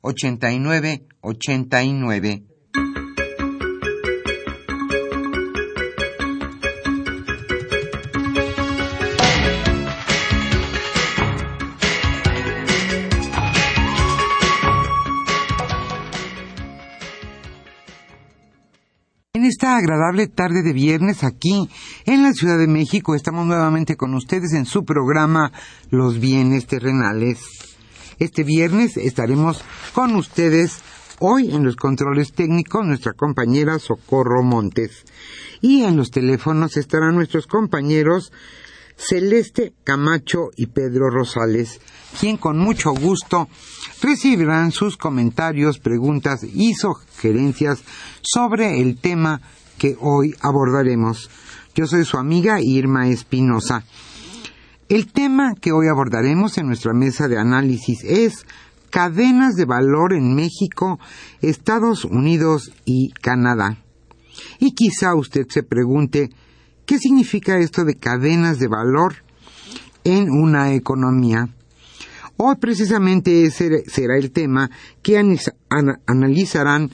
89 89. En esta agradable tarde de viernes aquí en la Ciudad de México estamos nuevamente con ustedes en su programa Los bienes terrenales. Este viernes estaremos con ustedes hoy en los controles técnicos nuestra compañera Socorro Montes y en los teléfonos estarán nuestros compañeros Celeste Camacho y Pedro Rosales, quien con mucho gusto recibirán sus comentarios, preguntas y sugerencias sobre el tema que hoy abordaremos. Yo soy su amiga Irma Espinosa. El tema que hoy abordaremos en nuestra mesa de análisis es cadenas de valor en México, Estados Unidos y Canadá. Y quizá usted se pregunte, ¿qué significa esto de cadenas de valor en una economía? Hoy precisamente ese será el tema que analizarán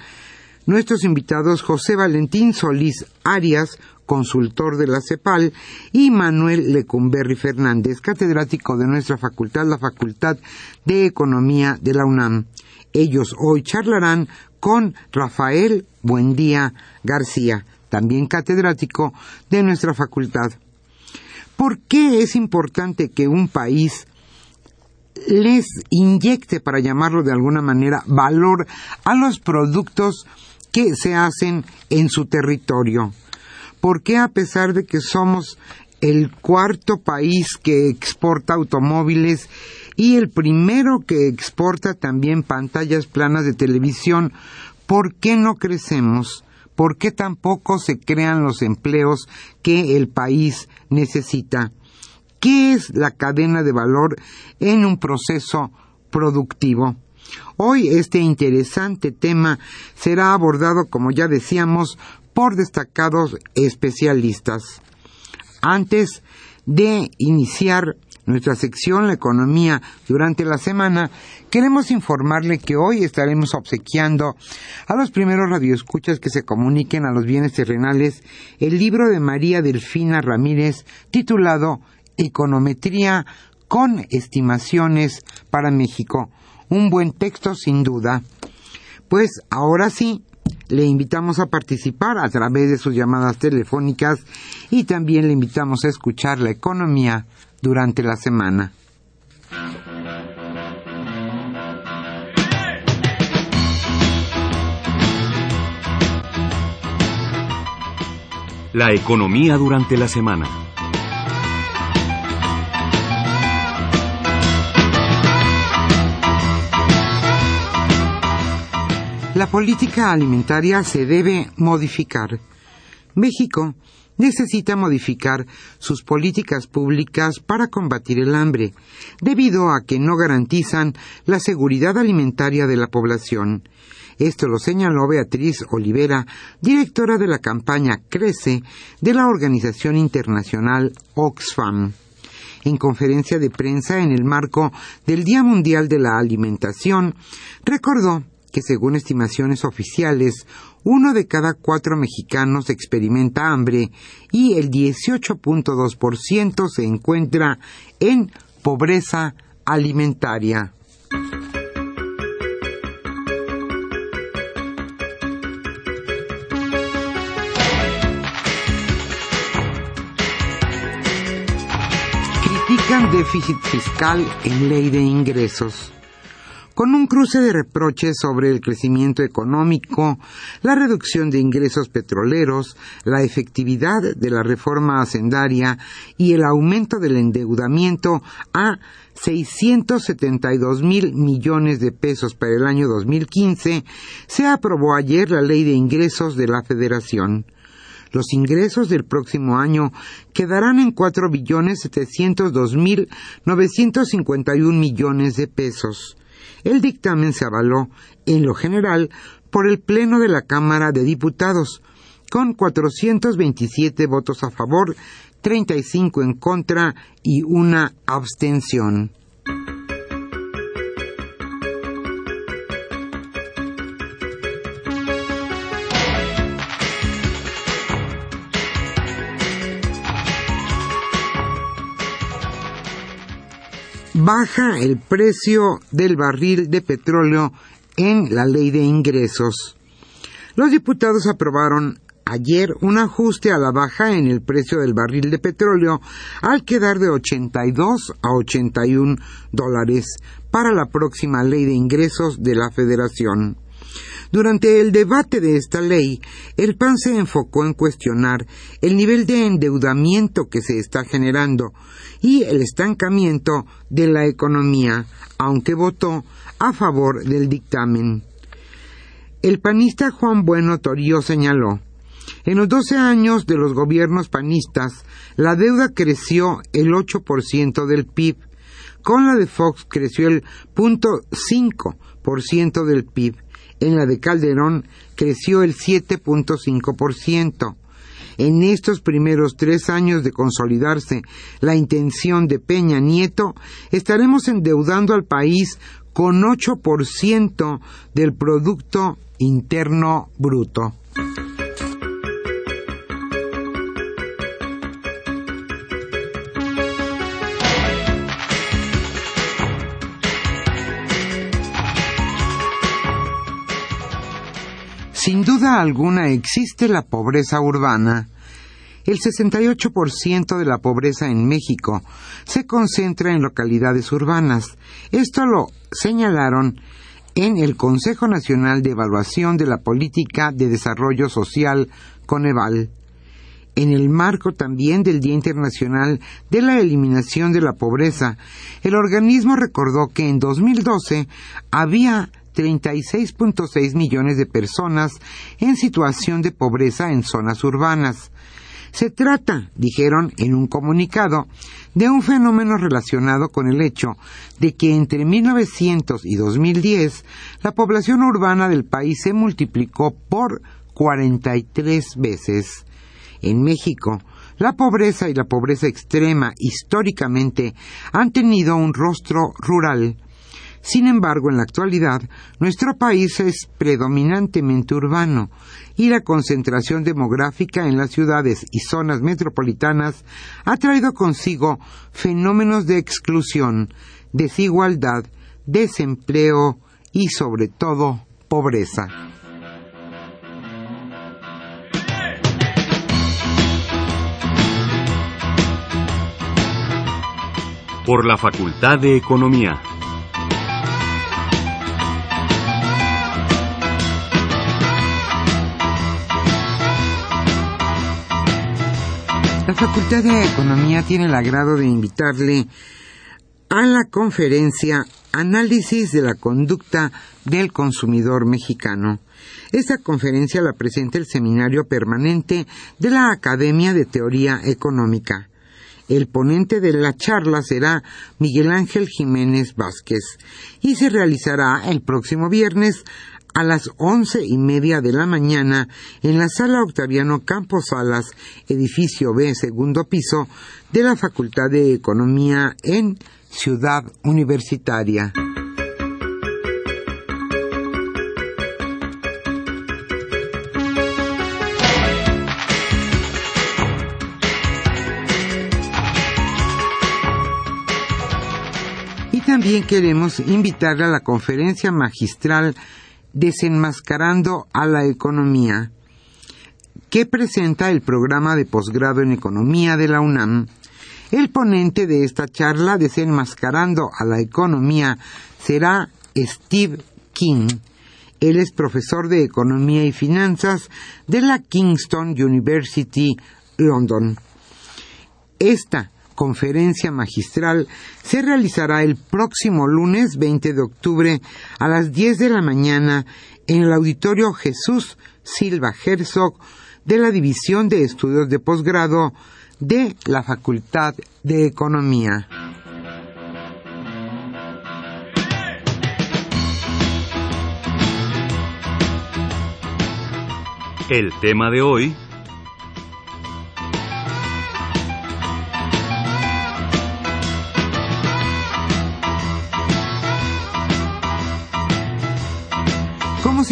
nuestros invitados José Valentín Solís Arias, consultor de la CEPAL, y Manuel Lecumberri Fernández, catedrático de nuestra facultad, la Facultad de Economía de la UNAM. Ellos hoy charlarán con Rafael Buendía García, también catedrático de nuestra facultad. ¿Por qué es importante que un país les inyecte, para llamarlo de alguna manera, valor a los productos que se hacen en su territorio? ¿Por qué a pesar de que somos el cuarto país que exporta automóviles y el primero que exporta también pantallas planas de televisión, ¿por qué no crecemos? ¿Por qué tampoco se crean los empleos que el país necesita? ¿Qué es la cadena de valor en un proceso productivo? Hoy este interesante tema será abordado, como ya decíamos, por destacados especialistas. Antes de iniciar nuestra sección La Economía durante la semana, queremos informarle que hoy estaremos obsequiando a los primeros radioescuchas que se comuniquen a los bienes terrenales el libro de María Delfina Ramírez titulado Econometría con estimaciones para México. Un buen texto sin duda. Pues ahora sí, le invitamos a participar a través de sus llamadas telefónicas y también le invitamos a escuchar la economía durante la semana. La economía durante la semana. La política alimentaria se debe modificar. México necesita modificar sus políticas públicas para combatir el hambre, debido a que no garantizan la seguridad alimentaria de la población. Esto lo señaló Beatriz Olivera, directora de la campaña Crece de la organización internacional Oxfam. En conferencia de prensa en el marco del Día Mundial de la Alimentación, recordó que según estimaciones oficiales, uno de cada cuatro mexicanos experimenta hambre y el 18.2% se encuentra en pobreza alimentaria. Critican déficit fiscal en ley de ingresos con un cruce de reproches sobre el crecimiento económico, la reducción de ingresos petroleros, la efectividad de la reforma hacendaria y el aumento del endeudamiento a 672 mil millones de pesos para el año 2015, se aprobó ayer la Ley de Ingresos de la Federación. Los ingresos del próximo año quedarán en cuatro billones setecientos dos mil novecientos cincuenta y un millones de pesos. El dictamen se avaló, en lo general, por el Pleno de la Cámara de Diputados, con 427 votos a favor, 35 en contra y una abstención. Baja el precio del barril de petróleo en la ley de ingresos. Los diputados aprobaron ayer un ajuste a la baja en el precio del barril de petróleo al quedar de 82 a 81 dólares para la próxima ley de ingresos de la Federación. Durante el debate de esta ley, el PAN se enfocó en cuestionar el nivel de endeudamiento que se está generando y el estancamiento de la economía, aunque votó a favor del dictamen. El panista Juan Bueno Torío señaló en los 12 años de los gobiernos panistas, la deuda creció el 8% del PIB. Con la de Fox creció el 0.5% del PIB en la de Calderón creció el 7.5%. En estos primeros tres años de consolidarse la intención de Peña Nieto, estaremos endeudando al país con 8% del Producto Interno Bruto. Alguna existe la pobreza urbana. El 68% de la pobreza en México se concentra en localidades urbanas. Esto lo señalaron en el Consejo Nacional de Evaluación de la Política de Desarrollo Social, Coneval. En el marco también del Día Internacional de la Eliminación de la Pobreza, el organismo recordó que en 2012 había 36.6 millones de personas en situación de pobreza en zonas urbanas. Se trata, dijeron en un comunicado, de un fenómeno relacionado con el hecho de que entre 1900 y 2010 la población urbana del país se multiplicó por 43 veces. En México, la pobreza y la pobreza extrema históricamente han tenido un rostro rural sin embargo, en la actualidad, nuestro país es predominantemente urbano y la concentración demográfica en las ciudades y zonas metropolitanas ha traído consigo fenómenos de exclusión, desigualdad, desempleo y, sobre todo, pobreza. Por la Facultad de Economía. La Facultad de Economía tiene el agrado de invitarle a la conferencia Análisis de la conducta del consumidor mexicano. Esta conferencia la presenta el Seminario Permanente de la Academia de Teoría Económica. El ponente de la charla será Miguel Ángel Jiménez Vázquez y se realizará el próximo viernes a las once y media de la mañana en la sala Octaviano Campos Salas, edificio B, segundo piso, de la Facultad de Economía en Ciudad Universitaria. Y también queremos invitarle a la conferencia magistral Desenmascarando a la Economía, que presenta el programa de posgrado en Economía de la UNAM. El ponente de esta charla, Desenmascarando a la Economía, será Steve King. Él es profesor de Economía y Finanzas de la Kingston University, London. Esta conferencia magistral se realizará el próximo lunes 20 de octubre a las 10 de la mañana en el auditorio Jesús Silva Herzog de la División de Estudios de Posgrado de la Facultad de Economía. El tema de hoy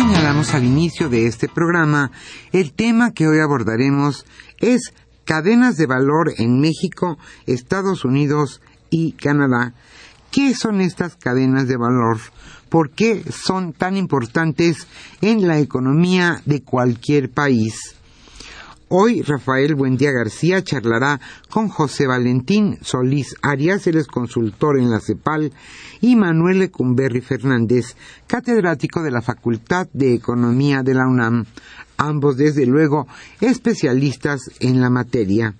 señalamos al inicio de este programa, el tema que hoy abordaremos es cadenas de valor en México, Estados Unidos y Canadá. ¿Qué son estas cadenas de valor? ¿Por qué son tan importantes en la economía de cualquier país? Hoy Rafael Buendía García charlará con José Valentín Solís Arias, es consultor en la CEPAL, y Manuel Lecumberri Fernández, catedrático de la Facultad de Economía de la UNAM, ambos desde luego especialistas en la materia.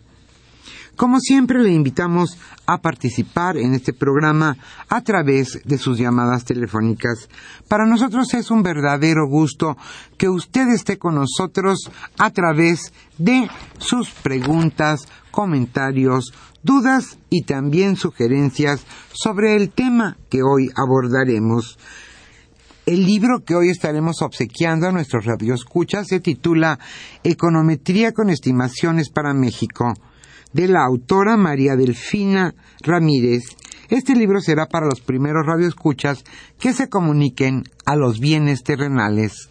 Como siempre, le invitamos a participar en este programa a través de sus llamadas telefónicas. Para nosotros es un verdadero gusto que usted esté con nosotros a través de sus preguntas, comentarios, dudas y también sugerencias sobre el tema que hoy abordaremos. El libro que hoy estaremos obsequiando a nuestros radioescuchas se titula Econometría con estimaciones para México de la autora María Delfina Ramírez. Este libro será para los primeros radioescuchas que se comuniquen a los bienes terrenales.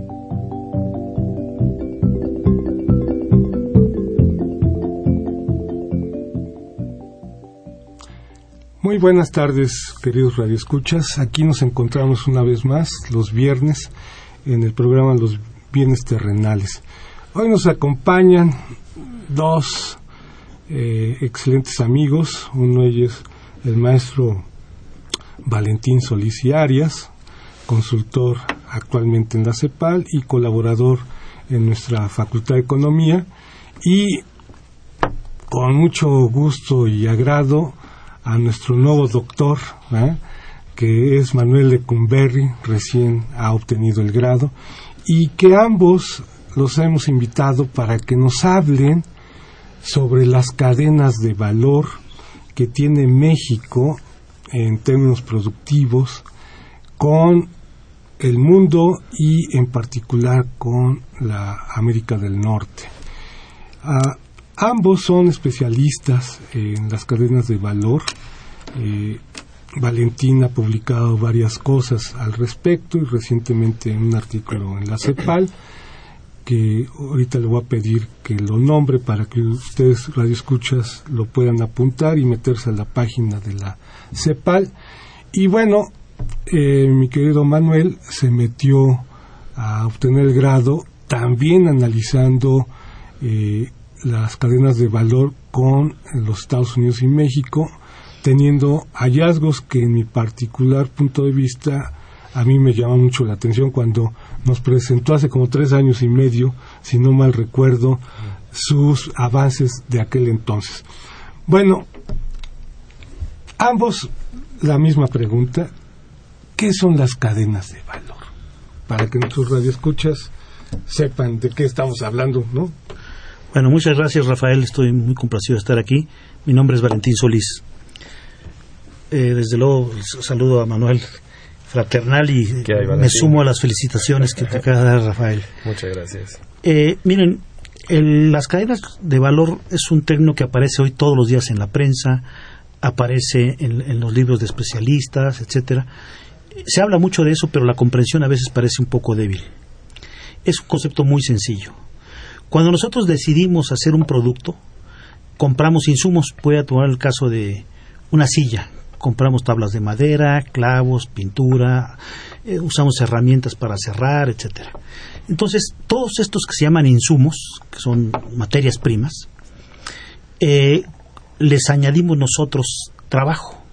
Muy buenas tardes, queridos radioescuchas. Aquí nos encontramos una vez más los viernes en el programa Los Bienes Terrenales. Hoy nos acompañan dos eh, excelentes amigos. Uno de ellos, el maestro Valentín Solís y Arias, consultor actualmente en la CEPAL y colaborador en nuestra Facultad de Economía. Y con mucho gusto y agrado a nuestro nuevo doctor, ¿eh? que es Manuel Lecumberri, recién ha obtenido el grado, y que ambos los hemos invitado para que nos hablen sobre las cadenas de valor que tiene México en términos productivos con el mundo y en particular con la América del Norte. Ah, Ambos son especialistas en las cadenas de valor. Eh, Valentín ha publicado varias cosas al respecto y recientemente un artículo en la CEPAL que ahorita le voy a pedir que lo nombre para que ustedes radioescuchas lo puedan apuntar y meterse a la página de la CEPAL. Y bueno, eh, mi querido Manuel se metió a obtener el grado también analizando eh, las cadenas de valor con los Estados Unidos y México, teniendo hallazgos que en mi particular punto de vista a mí me llama mucho la atención cuando nos presentó hace como tres años y medio, si no mal recuerdo, sus avances de aquel entonces. Bueno, ambos la misma pregunta, ¿qué son las cadenas de valor? Para que nuestros radioescuchas sepan de qué estamos hablando, ¿no? Bueno, muchas gracias Rafael, estoy muy complacido de estar aquí. Mi nombre es Valentín Solís. Eh, desde luego saludo a Manuel fraternal y me sumo a las felicitaciones que te acaba de dar Rafael. Muchas gracias. Eh, miren, las cadenas de valor es un término que aparece hoy todos los días en la prensa, aparece en, en los libros de especialistas, etcétera. Se habla mucho de eso, pero la comprensión a veces parece un poco débil. Es un concepto muy sencillo cuando nosotros decidimos hacer un producto, compramos insumos. Voy a tomar el caso de una silla. Compramos tablas de madera, clavos, pintura, eh, usamos herramientas para cerrar, etcétera. Entonces, todos estos que se llaman insumos, que son materias primas, eh, les añadimos nosotros trabajo.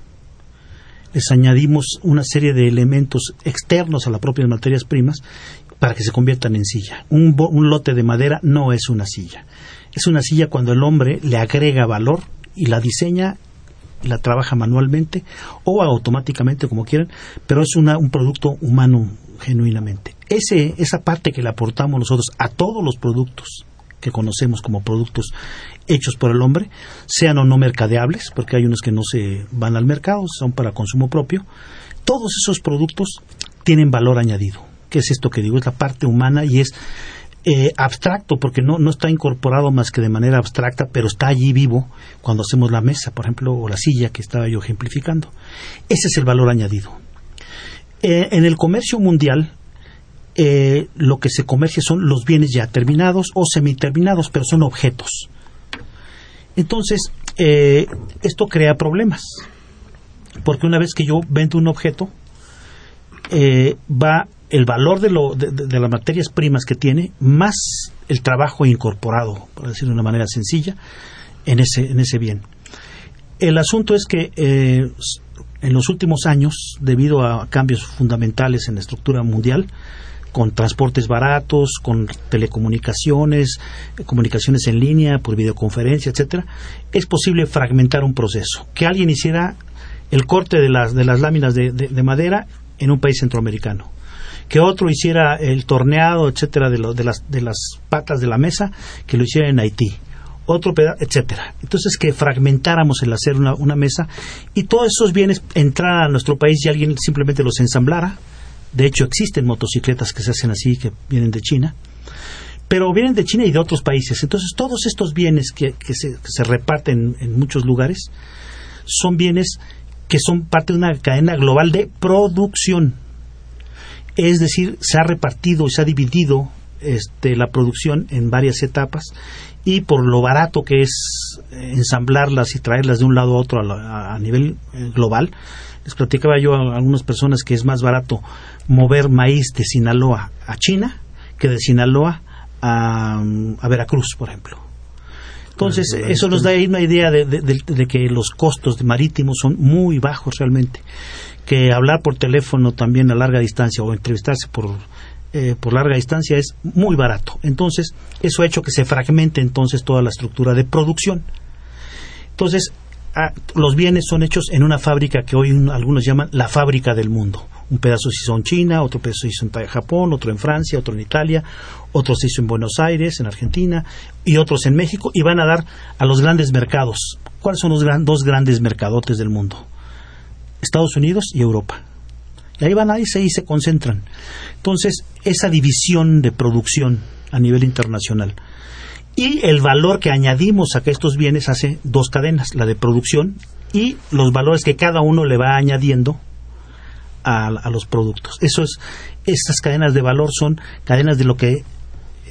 Les añadimos una serie de elementos externos a las propias materias primas para que se conviertan en silla. Un, lote de madera no es una silla. Es una silla cuando el hombre le agrega valor y la diseña y la trabaja manualmente o automáticamente, como quieran, pero es un producto humano genuinamente. Ese, esa parte que le aportamos nosotros a todos los productos que conocemos como productos hechos por el hombre, sean o no mercadeables, porque hay unos que no se van al mercado, son para consumo propio, todos esos productos tienen valor añadido. ¿Qué es esto que digo? Es la parte humana y es eh, abstracto porque no, no está incorporado más que de manera abstracta, pero está allí vivo cuando hacemos la mesa, por ejemplo, o la silla que estaba yo ejemplificando. Ese es el valor añadido. Eh, en el comercio mundial, eh, lo que se comercia son los bienes ya terminados o semiterminados, pero son objetos. Entonces, esto crea problemas, porque una vez que yo vendo un objeto, va el valor de, lo, de, las materias primas que tiene, más el trabajo incorporado, por decirlo de una manera sencilla, en ese, en ese bien. El asunto es que eh, en los últimos años, debido a cambios fundamentales en la estructura mundial, con transportes baratos, con telecomunicaciones, comunicaciones en línea, por videoconferencia, etcétera, es posible fragmentar un proceso. Que alguien hiciera el corte de las, de las láminas de madera en un país centroamericano que otro hiciera el torneado, etcétera, de, de, las, de las patas de la mesa, que lo hiciera en Haití, otro pedazo, etcétera. Entonces que fragmentáramos el hacer una, una mesa y todos esos bienes entraran a nuestro país y alguien simplemente los ensamblara. De hecho, existen motocicletas que se hacen así, que vienen de China pero vienen de China y de otros países. Entonces, todos estos bienes que, se, reparten en muchos lugares son bienes que son parte de una cadena global de producción. Es decir, se ha repartido y se ha dividido este, la producción en varias etapas y por lo barato que es ensamblarlas y traerlas de un lado a otro a, nivel eh, global, les platicaba yo a algunas personas que es más barato mover maíz de Sinaloa a China que de Sinaloa a, Veracruz, por ejemplo. Entonces, eso nos da ahí una idea de, que los costos marítimos son muy bajos realmente. Que hablar por teléfono también a larga distancia o entrevistarse por, eh, por larga distancia es muy barato. Entonces, eso ha hecho que se fragmente entonces toda la estructura de producción. Entonces, ah, los bienes son hechos en una fábrica que hoy algunos llaman la fábrica del mundo un pedazo se hizo en China, otro pedazo se hizo en Japón, otro en Francia, otro en Italia, otro se hizo en Buenos Aires, en Argentina, y otros en México, y van a dar a los grandes mercados. ¿Cuáles son los dos grandes mercadotes del mundo? Estados Unidos y Europa. Y ahí van, ahí se, ahí se concentran. Entonces, esa división de producción a nivel internacional y el valor que añadimos a que estos bienes hace dos cadenas, la de producción y los valores que cada uno le va añadiendo a, los productos. Eso es, estas cadenas de valor son cadenas de lo que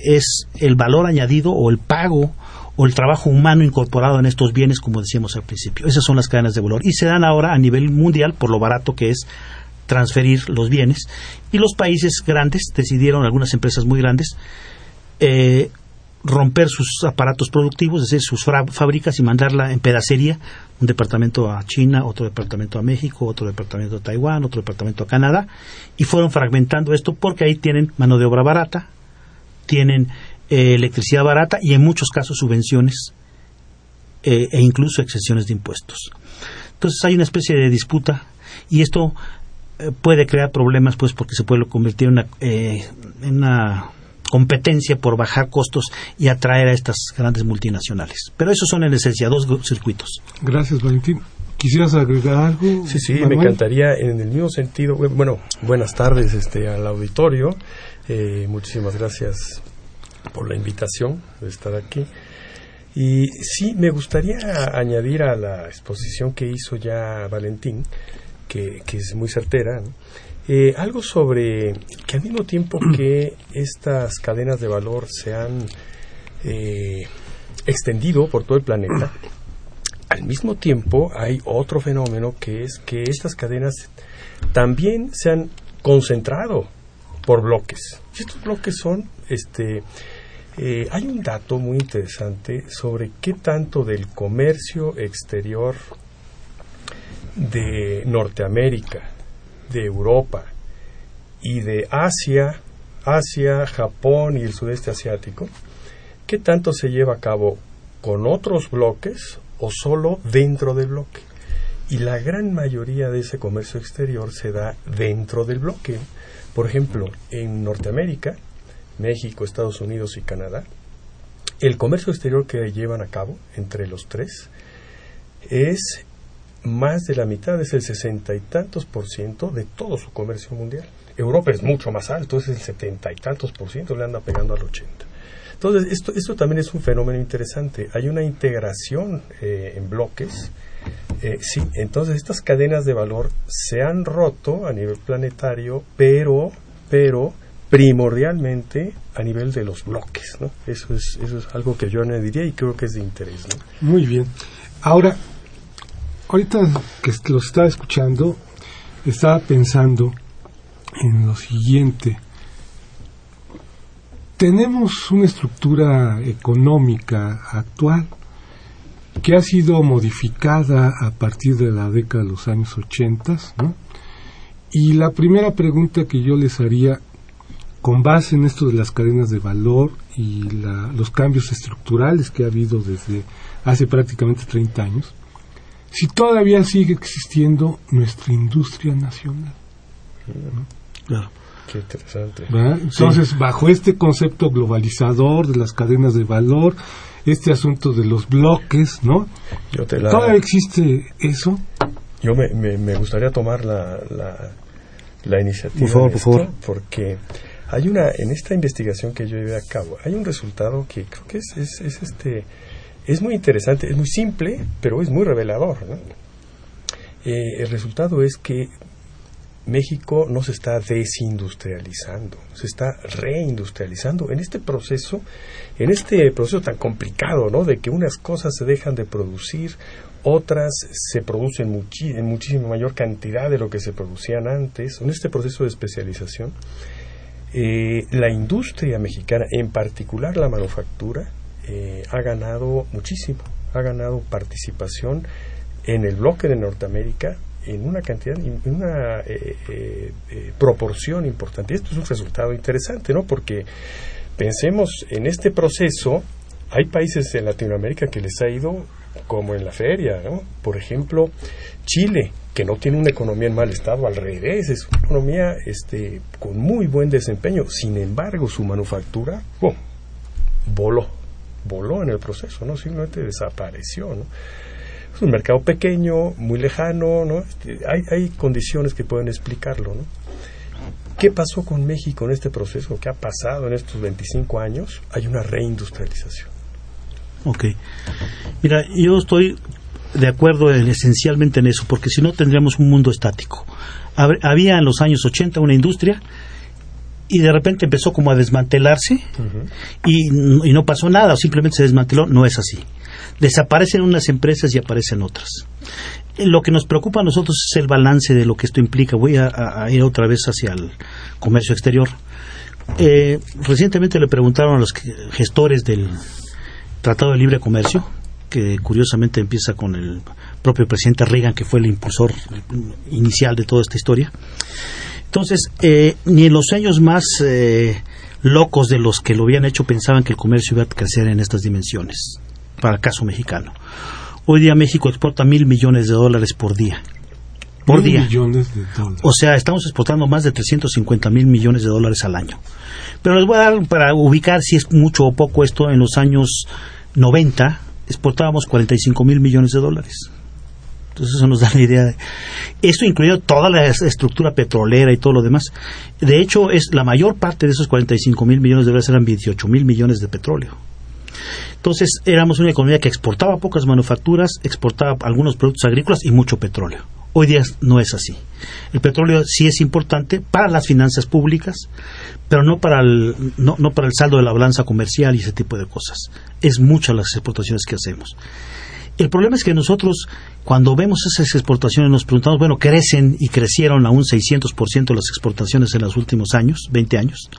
es el valor añadido o el pago o el trabajo humano incorporado en estos bienes, como decíamos al principio. Esas son las cadenas de valor. Y se dan ahora a nivel mundial por lo barato que es transferir los bienes. Y los países grandes decidieron, algunas empresas muy grandes, eh, romper sus aparatos productivos, es decir, sus fábricas y mandarla en pedacería, un departamento a China, otro departamento a México, otro departamento a Taiwán, otro departamento a Canadá, y fueron fragmentando esto porque ahí tienen mano de obra barata, tienen eh, electricidad barata y en muchos casos subvenciones eh, e incluso exenciones de impuestos. Entonces hay una especie de disputa y esto eh, puede crear problemas pues porque se puede convertir en una competencia por bajar costos y atraer a estas grandes multinacionales. Pero esos son en esencia dos circuitos. Gracias, Valentín. ¿Quisieras agregar algo? Sí, sí, me encantaría en el mismo sentido. Bueno, buenas tardes este, al auditorio. Eh, muchísimas gracias por la invitación de estar aquí. Y sí, me gustaría añadir a la exposición que hizo ya Valentín, que, que es muy certera, eh, algo sobre que al mismo tiempo que estas cadenas de valor se han eh, extendido por todo el planeta, al mismo tiempo hay otro fenómeno que es que estas cadenas también se han concentrado por bloques. Y estos bloques son, este, eh, hay un dato muy interesante sobre qué tanto del comercio exterior de Norteamérica, de Europa y de Asia, Asia, Japón y el sudeste asiático, ¿qué tanto se lleva a cabo con otros bloques o solo dentro del bloque? Y la gran mayoría de ese comercio exterior se da dentro del bloque. Por ejemplo, en Norteamérica, México, Estados Unidos y Canadá, el comercio exterior que llevan a cabo entre los tres es más de la mitad, es el sesenta y tantos por ciento de todo su comercio mundial. Europa es mucho más alto, es el setenta y tantos por ciento, le anda pegando al ochenta. Entonces, esto, esto también es un fenómeno interesante. Hay una integración eh, en bloques. Eh, sí, entonces estas cadenas de valor se han roto a nivel planetario, pero, pero primordialmente a nivel de los bloques, ¿no? Eso es, eso es algo que yo añadiría y creo que es de interés, Muy bien. Ahora, ahorita que los estaba escuchando, estaba pensando en lo siguiente. Tenemos una estructura económica actual que ha sido modificada a partir de la década de los años 80, ¿no? Y la primera pregunta que yo les haría, con base en esto de las cadenas de valor y los cambios estructurales que ha habido desde hace prácticamente 30 años, si todavía sigue existiendo nuestra industria nacional. Claro. Qué interesante. ¿verdad? Entonces, bajo este concepto globalizador de las cadenas de valor, este asunto de los bloques, ¿no? Yo te la- ¿Todavía existe eso? Yo me, me, me gustaría tomar la, la, la iniciativa. Por favor, por favor. Porque hay una, en esta investigación que yo llevé a cabo, hay un resultado que creo que es, es, es este, es muy interesante, es muy simple, pero es muy revelador. ¿no? Eh, el resultado es que México no se está desindustrializando, se está reindustrializando en este proceso, en este proceso tan complicado, ¿no? De que unas cosas se dejan de producir, otras se producen muchi- en muchísima mayor cantidad de lo que se producían antes, en este proceso de especialización. eh, la industria mexicana, en particular la manufactura, eh, ha ganado muchísimo, ha ganado participación en el bloque de Norteamérica en una cantidad, en una eh, eh, eh, proporción importante. Esto es un resultado interesante, ¿no? Porque pensemos en este proceso, hay países en Latinoamérica que les ha ido como en la feria, ¿no? Por ejemplo, Chile, que no tiene una economía en mal estado, al revés, es una economía este, con muy buen desempeño. Sin embargo, su manufactura voló, voló en el proceso, ¿no? Simplemente desapareció, ¿no? Es un mercado pequeño, muy lejano, ¿no? Este, hay, hay condiciones que pueden explicarlo, ¿no? ¿Qué pasó con México en este proceso? ¿Qué ha pasado en estos 25 años? Hay una reindustrialización. Ok. Mira, yo estoy de acuerdo en- esencialmente en eso, porque si no tendríamos un mundo estático. Hab- Había en los años 80 una industria y de repente empezó como a desmantelarse y, no pasó nada, o simplemente se desmanteló. No es así. Desaparecen unas empresas y aparecen otras. Eh, Lo que nos preocupa a nosotros es el balance de lo que esto implica. Voy a, ir otra vez hacia el comercio exterior. Eh, recientemente le preguntaron a los gestores del Tratado de Libre Comercio, que curiosamente empieza con el propio presidente Reagan, que fue el impulsor inicial de toda esta historia. Entonces, eh, ni en los años más eh, locos de los que lo habían hecho pensaban que el comercio iba a crecer en estas dimensiones, para el caso mexicano. Hoy día México exporta mil millones de dólares por día. Por Mil día. millones de dólares. O sea, estamos exportando más de 350 mil millones de dólares al año. Pero les voy a dar para ubicar si es mucho o poco esto. En los años 90 exportábamos 45 mil millones de dólares. Entonces eso nos da la idea de... Esto incluye toda la es- estructura petrolera y todo lo demás. De hecho, es la mayor parte de esos 45 mil millones de dólares eran 28 mil millones de petróleo. Entonces éramos una economía que exportaba pocas manufacturas, exportaba algunos productos agrícolas y mucho petróleo. Hoy día no es así. El petróleo sí es importante para las finanzas públicas, pero no para el, no para el saldo de la balanza comercial y ese tipo de cosas. Es muchas las exportaciones que hacemos. El problema es que nosotros, cuando vemos esas exportaciones, nos preguntamos, bueno, crecen y crecieron a un 600% las exportaciones en los últimos años, 20 años,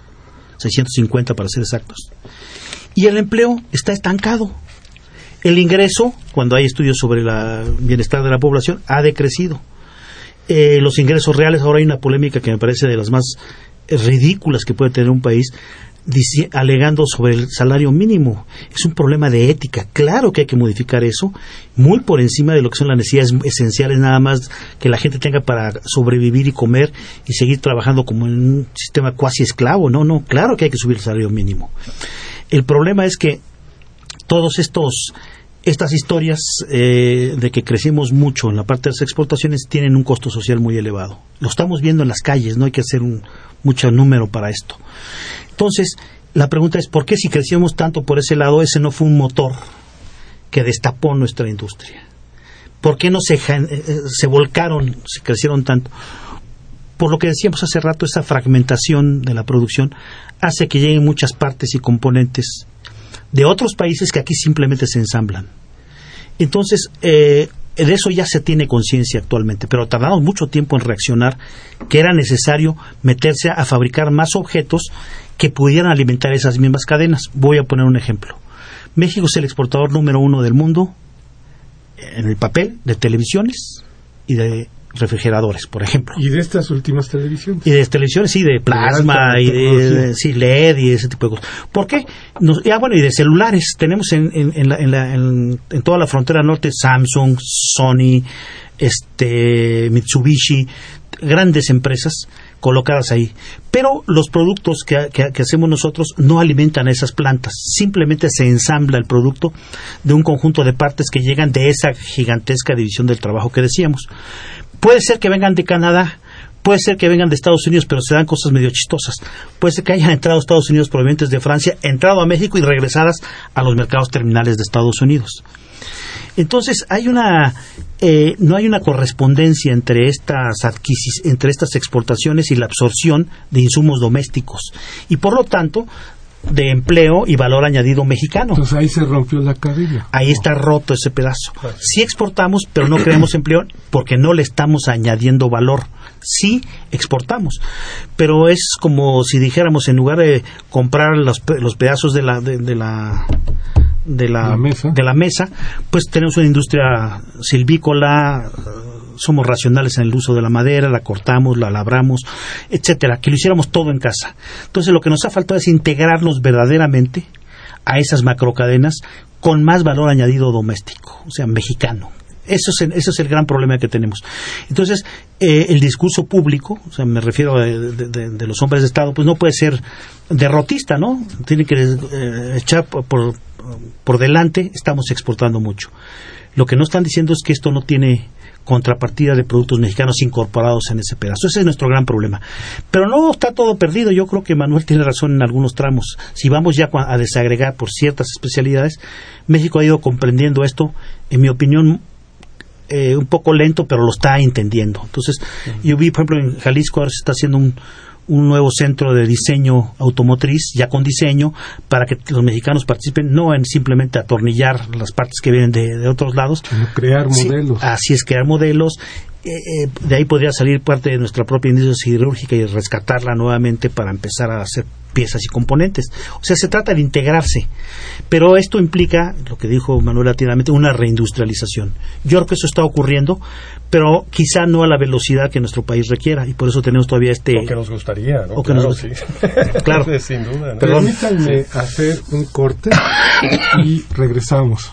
650 para ser exactos. Y el empleo está estancado. El ingreso, cuando hay estudios sobre el bienestar de la población, ha decrecido. Eh, los ingresos reales, ahora hay una polémica que me parece de las más ridículas que puede tener un país, alegando sobre el salario mínimo. Es un problema de ética. Claro que hay que modificar eso, muy por encima de lo que son las necesidades esenciales, nada más que la gente tenga para sobrevivir y comer y seguir trabajando como en un sistema cuasi esclavo. No, no, claro que hay que subir el salario mínimo. El problema es que todos estos estas historias eh, de que crecimos mucho en la parte de las exportaciones tienen un costo social muy elevado. Lo estamos viendo en las calles, no hay que hacer un, mucho número para esto. Entonces, la pregunta es, ¿por qué si crecíamos tanto por ese lado, ese no fue un motor que destapó nuestra industria? ¿Por qué no se, gen- eh, se volcaron, se crecieron tanto? Por lo que decíamos hace rato, esa fragmentación de la producción hace que lleguen muchas partes y componentes de otros países que aquí simplemente se ensamblan. Entonces, eh, de eso ya se tiene conciencia actualmente, pero tardamos mucho tiempo en reaccionar que era necesario meterse a fabricar más objetos que pudieran alimentar esas mismas cadenas. Voy a poner un ejemplo. México es el exportador número uno del mundo en el papel de televisiones y de refrigeradores, por ejemplo. Y de estas últimas televisiones. Y de televisiones, sí, de plasma y de, sí, LED y ese tipo de cosas. ¿Por qué? Nos- ya, bueno, y de celulares. Tenemos en, en, en, la- en la- en toda la frontera norte Samsung, Sony, este, Mitsubishi. grandes empresas colocadas ahí. Pero los productos que, que, hacemos nosotros no alimentan a esas plantas. Simplemente se ensambla el producto de un conjunto de partes que llegan de esa gigantesca división del trabajo que decíamos. Puede ser que vengan de Canadá, puede ser que vengan de Estados Unidos, pero se dan cosas medio chistosas. Puede ser que hayan entrado a Estados Unidos provenientes de Francia, entrado a México y regresadas a los mercados terminales de Estados Unidos. Entonces, hay una, eh, no hay una correspondencia entre estas, entre estas exportaciones y la absorción de insumos domésticos. Y por lo tanto, de empleo y valor añadido mexicano. Entonces ahí se rompió la cadena. Ahí está roto ese pedazo. Sí exportamos, pero no creamos empleo porque no le estamos añadiendo valor. Sí exportamos, pero es como si dijéramos en lugar de comprar los, los pedazos de la, de la de la, mesa. de la mesa, pues tenemos una industria silvícola, somos racionales en el uso de la madera, la cortamos, la labramos, etcétera, que lo hiciéramos todo en casa. Entonces lo que nos ha faltado es integrarnos verdaderamente a esas macrocadenas con más valor añadido doméstico, o sea, mexicano. Eso es, eso es el gran problema que tenemos. Entonces, eh, el discurso público, o sea, me refiero de, los hombres de Estado, pues no puede ser derrotista, ¿no? Tiene que eh, echar por, por delante, estamos exportando mucho. Lo que no están diciendo es que esto no tiene contrapartida de productos mexicanos incorporados en ese pedazo. Ese es nuestro gran problema. Pero no está todo perdido. Yo creo que Manuel tiene razón en algunos tramos. Si vamos ya a desagregar por ciertas especialidades, México ha ido comprendiendo esto, en mi opinión, eh, un poco lento, pero lo está entendiendo. Entonces, yo vi, por ejemplo, en Jalisco ahora se está haciendo un, un nuevo centro de diseño automotriz, ya con diseño, para que los mexicanos participen, no en simplemente atornillar las partes que vienen de, otros lados. Sino crear modelos. así es, crear modelos. Eh, eh, de ahí podría salir parte de nuestra propia industria siderúrgica y rescatarla nuevamente para empezar a hacer piezas y componentes. O sea, se trata de integrarse. Pero esto implica, lo que dijo Manuel atentamente, una reindustrialización. Yo creo que eso está ocurriendo, pero quizá no a la velocidad que nuestro país requiera. Y por eso tenemos todavía este... O que nos gustaría, ¿no? O que claro, nos... sí. claro. Sin duda. Permítanme hacer un corte y regresamos.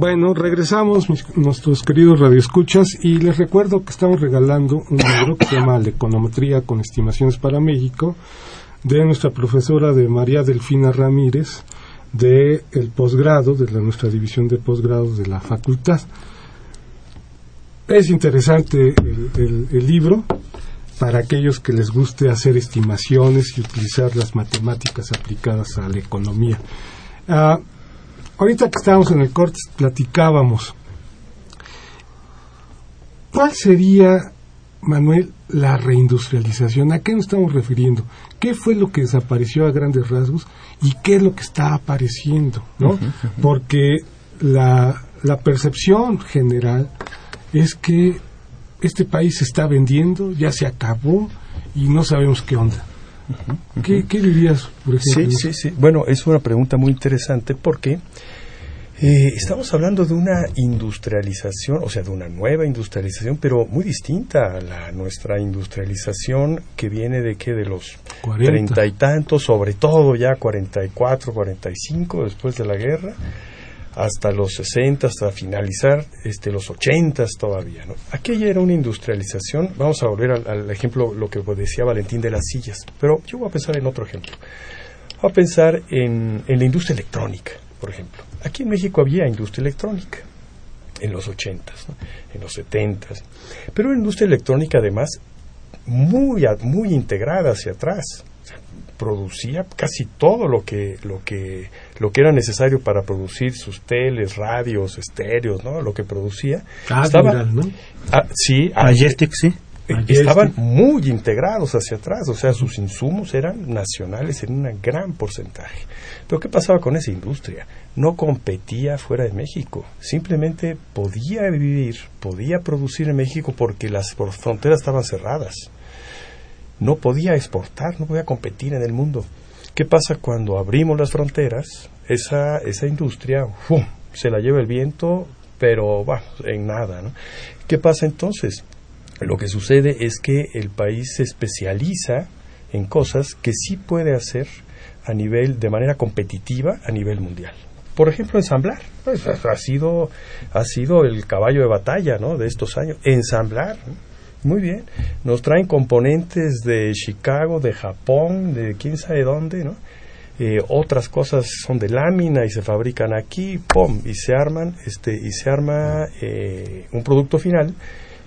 Bueno, regresamos, nuestros queridos radioescuchas, y les recuerdo que estamos regalando un libro que se llama La econometría con estimaciones para México, de nuestra profesora de María Delfina Ramírez, de el posgrado, de la, nuestra división de posgrados de la facultad. Es interesante el libro para aquellos que les guste hacer estimaciones y utilizar las matemáticas aplicadas a la economía. Ah, ahorita que estábamos en el corte platicábamos. ¿Cuál sería, Manuel, la reindustrialización? ¿A qué nos estamos refiriendo? ¿Qué fue lo que desapareció a grandes rasgos y qué es lo que está apareciendo? ¿no? Porque la, la percepción general es que este país se está vendiendo, ya se acabó y no sabemos qué onda. ¿Qué, qué dirías, por ejemplo? Sí, sí, sí. Bueno, es una pregunta muy interesante porque eh, estamos hablando de una industrialización, o sea, de una nueva industrialización, pero muy distinta a la nuestra industrialización que viene de que de los 40. treinta y tantos, sobre todo ya 44, 45 después de la guerra, hasta los 60, hasta finalizar este, los 80 todavía. ¿no? Aquella era una industrialización, vamos a volver al, ejemplo, lo que decía Valentín de las sillas, pero yo voy a pensar en otro ejemplo. Voy a pensar en, en la industria electrónica, por ejemplo. Aquí en México había industria electrónica en los 80, ¿no? en los 70, pero una industria electrónica además muy, muy integrada hacia atrás. Producía casi todo lo que, lo que, lo que era necesario para producir sus teles, radios, estéreos, ¿no? Lo que producía. Admiral, ¿no? Ah, sí, ah, Majestic, sí. eh, Majestic. estaban muy integrados hacia atrás, o sea, sus insumos eran nacionales en un gran porcentaje. Pero ¿qué pasaba con esa industria? No competía fuera de México, simplemente podía vivir, podía producir en México porque las fronteras estaban cerradas. No podía exportar, no podía competir en el mundo. ¿Qué pasa cuando abrimos las fronteras? Esa, esa industria se la lleva el viento, pero bueno, en nada. ¿no? ¿Qué pasa entonces? Lo que sucede es que el país se especializa en cosas que sí puede hacer a nivel de manera competitiva a nivel mundial. Por ejemplo, ensamblar. Pues, ha sido ha sido el caballo de batalla, ¿no? de estos años, ensamblar. Muy bien. Nos traen componentes de Chicago, de Japón, de quién sabe dónde, ¿no? Eh, otras cosas son de lámina y se fabrican aquí, pum, y se arman, este, y se arma eh, un producto final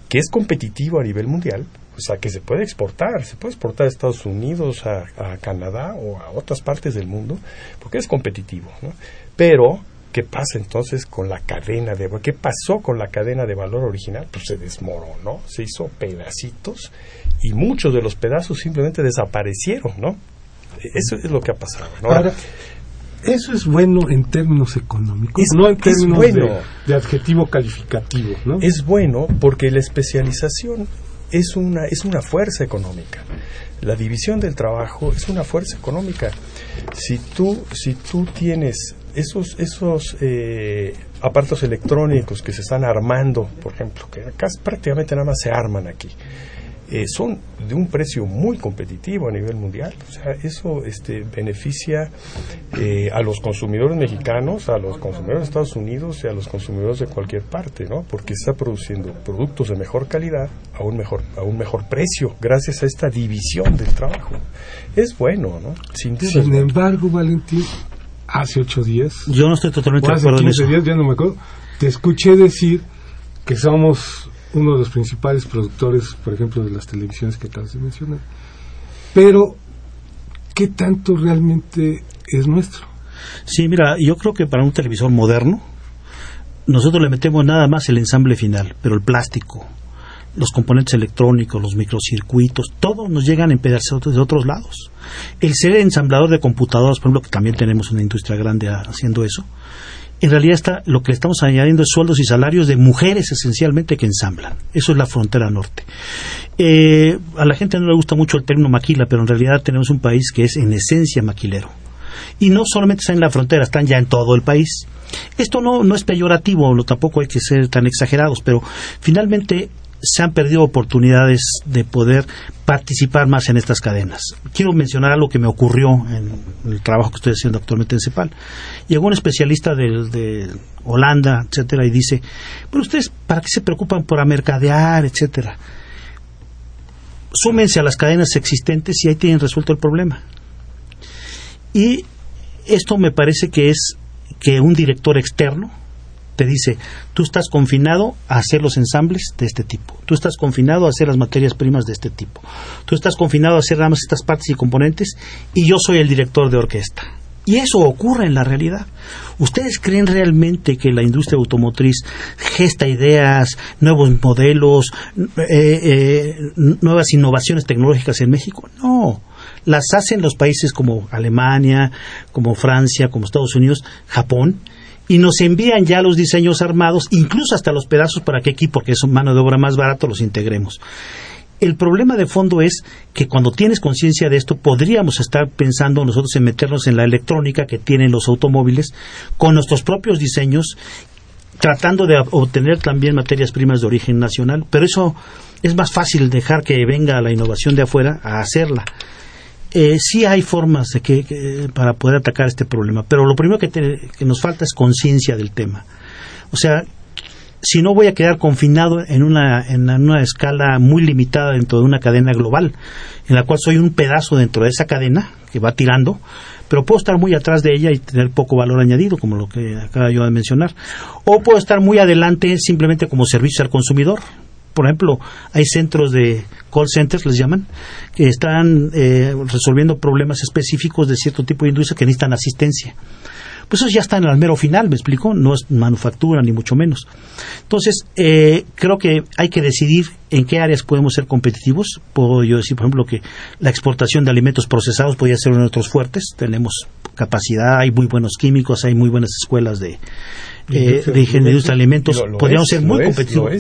que es competitivo a nivel mundial, o sea, que se puede exportar, se puede exportar a Estados Unidos, a, a Canadá o a otras partes del mundo, porque es competitivo, ¿no? Pero, ¿qué pasa entonces con la cadena de ¿Qué pasó con la cadena de valor original? Pues se desmoronó, se hizo pedacitos y muchos de los pedazos simplemente desaparecieron, ¿no? Eso es lo que ha pasado. ¿no? Ahora, eso es bueno en términos económicos, Es- no en términos bueno. de, de adjetivo calificativo, ¿no? es bueno porque la especialización es una, es una fuerza económica. La división del trabajo es una fuerza económica. Si tú, si tú tienes esos, esos eh, aparatos electrónicos que se están armando, por ejemplo, que acá prácticamente nada más se arman aquí, eh, son de un precio muy competitivo a nivel mundial. O sea, eso este, beneficia eh, a los consumidores mexicanos, a los consumidores de Estados Unidos y a los consumidores de cualquier parte, ¿no? Porque está produciendo productos de mejor calidad a un mejor, a un mejor precio gracias a esta división del trabajo. Es bueno, ¿no? Sin embargo, Valentín, hace ocho días, Yo no estoy totalmente de acuerdo en 15 eso. días, ya no me acuerdo, te escuché decir que somos uno de los principales productores, por ejemplo, de las televisiones que acabas de mencionar. Pero, ¿qué tanto realmente es nuestro? Sí, mira, yo creo que para un televisor moderno, nosotros le metemos nada más el ensamble final, pero el plástico, los componentes electrónicos, los microcircuitos, todos nos llegan en pedazos de otros lados. El ser ensamblador de computadoras, por ejemplo, que también tenemos una industria grande haciendo eso, en realidad está, lo que estamos añadiendo es sueldos y salarios de mujeres esencialmente que ensamblan. Eso es la frontera norte. Eh, a la gente no le gusta mucho el término maquila, pero en realidad tenemos un país que es en esencia maquilero. Y no solamente están en la frontera, están ya en todo el país. Esto no, no es peyorativo, no, tampoco hay que ser tan exagerados, pero finalmente se han perdido oportunidades de poder participar más en estas cadenas. Quiero mencionar algo que me ocurrió en el trabajo que estoy haciendo actualmente en CEPAL. Llegó un especialista de, Holanda, etcétera, y dice, pero ustedes, ¿para qué se preocupan por mercadear, etcétera? Súmense a las cadenas existentes y ahí tienen resuelto el problema. Y esto me parece que es que un director externo te dice, tú estás confinado a hacer los ensambles de este tipo, tú estás confinado a hacer las materias primas de este tipo, tú estás confinado a hacer nada más estas partes y componentes y yo soy el director de orquesta. Y eso ocurre en la realidad. ¿Ustedes creen realmente que la industria automotriz gesta ideas, nuevos modelos, eh, eh, nuevas innovaciones tecnológicas en México? No. Las hacen los países como Alemania, como Francia, como Estados Unidos, Japón, y nos envían ya los diseños armados, incluso hasta los pedazos para que aquí, porque es mano de obra más barato, los integremos. El problema de fondo es que cuando tienes conciencia de esto, podríamos estar pensando nosotros en meternos en la electrónica que tienen los automóviles con nuestros propios diseños, tratando de obtener también materias primas de origen nacional, pero eso es más fácil dejar que venga la innovación de afuera a hacerla eh, sí hay formas de que, para poder atacar este problema, pero lo primero que, que nos falta es conciencia del tema. O sea, si no voy a quedar confinado en una, en una escala muy limitada dentro de una cadena global, en la cual soy un pedazo dentro de esa cadena que va tirando, pero puedo estar muy atrás de ella y tener poco valor añadido, como lo que acaba yo de mencionar, o puedo estar muy adelante simplemente como servicio al consumidor, por ejemplo, hay centros de call centers, les llaman, que están eh, resolviendo problemas específicos de cierto tipo de industria que necesitan asistencia. Pues eso ya está en el mero final, me explico, no es manufactura ni mucho menos. Entonces, eh, creo que hay que decidir en qué áreas podemos ser competitivos. Puedo yo decir, por ejemplo, que la exportación de alimentos procesados podría ser uno de nuestros fuertes. Tenemos capacidad, hay muy buenos químicos, hay muy buenas escuelas de, eh, de ingeniería de alimentos podríamos ser muy competitivos.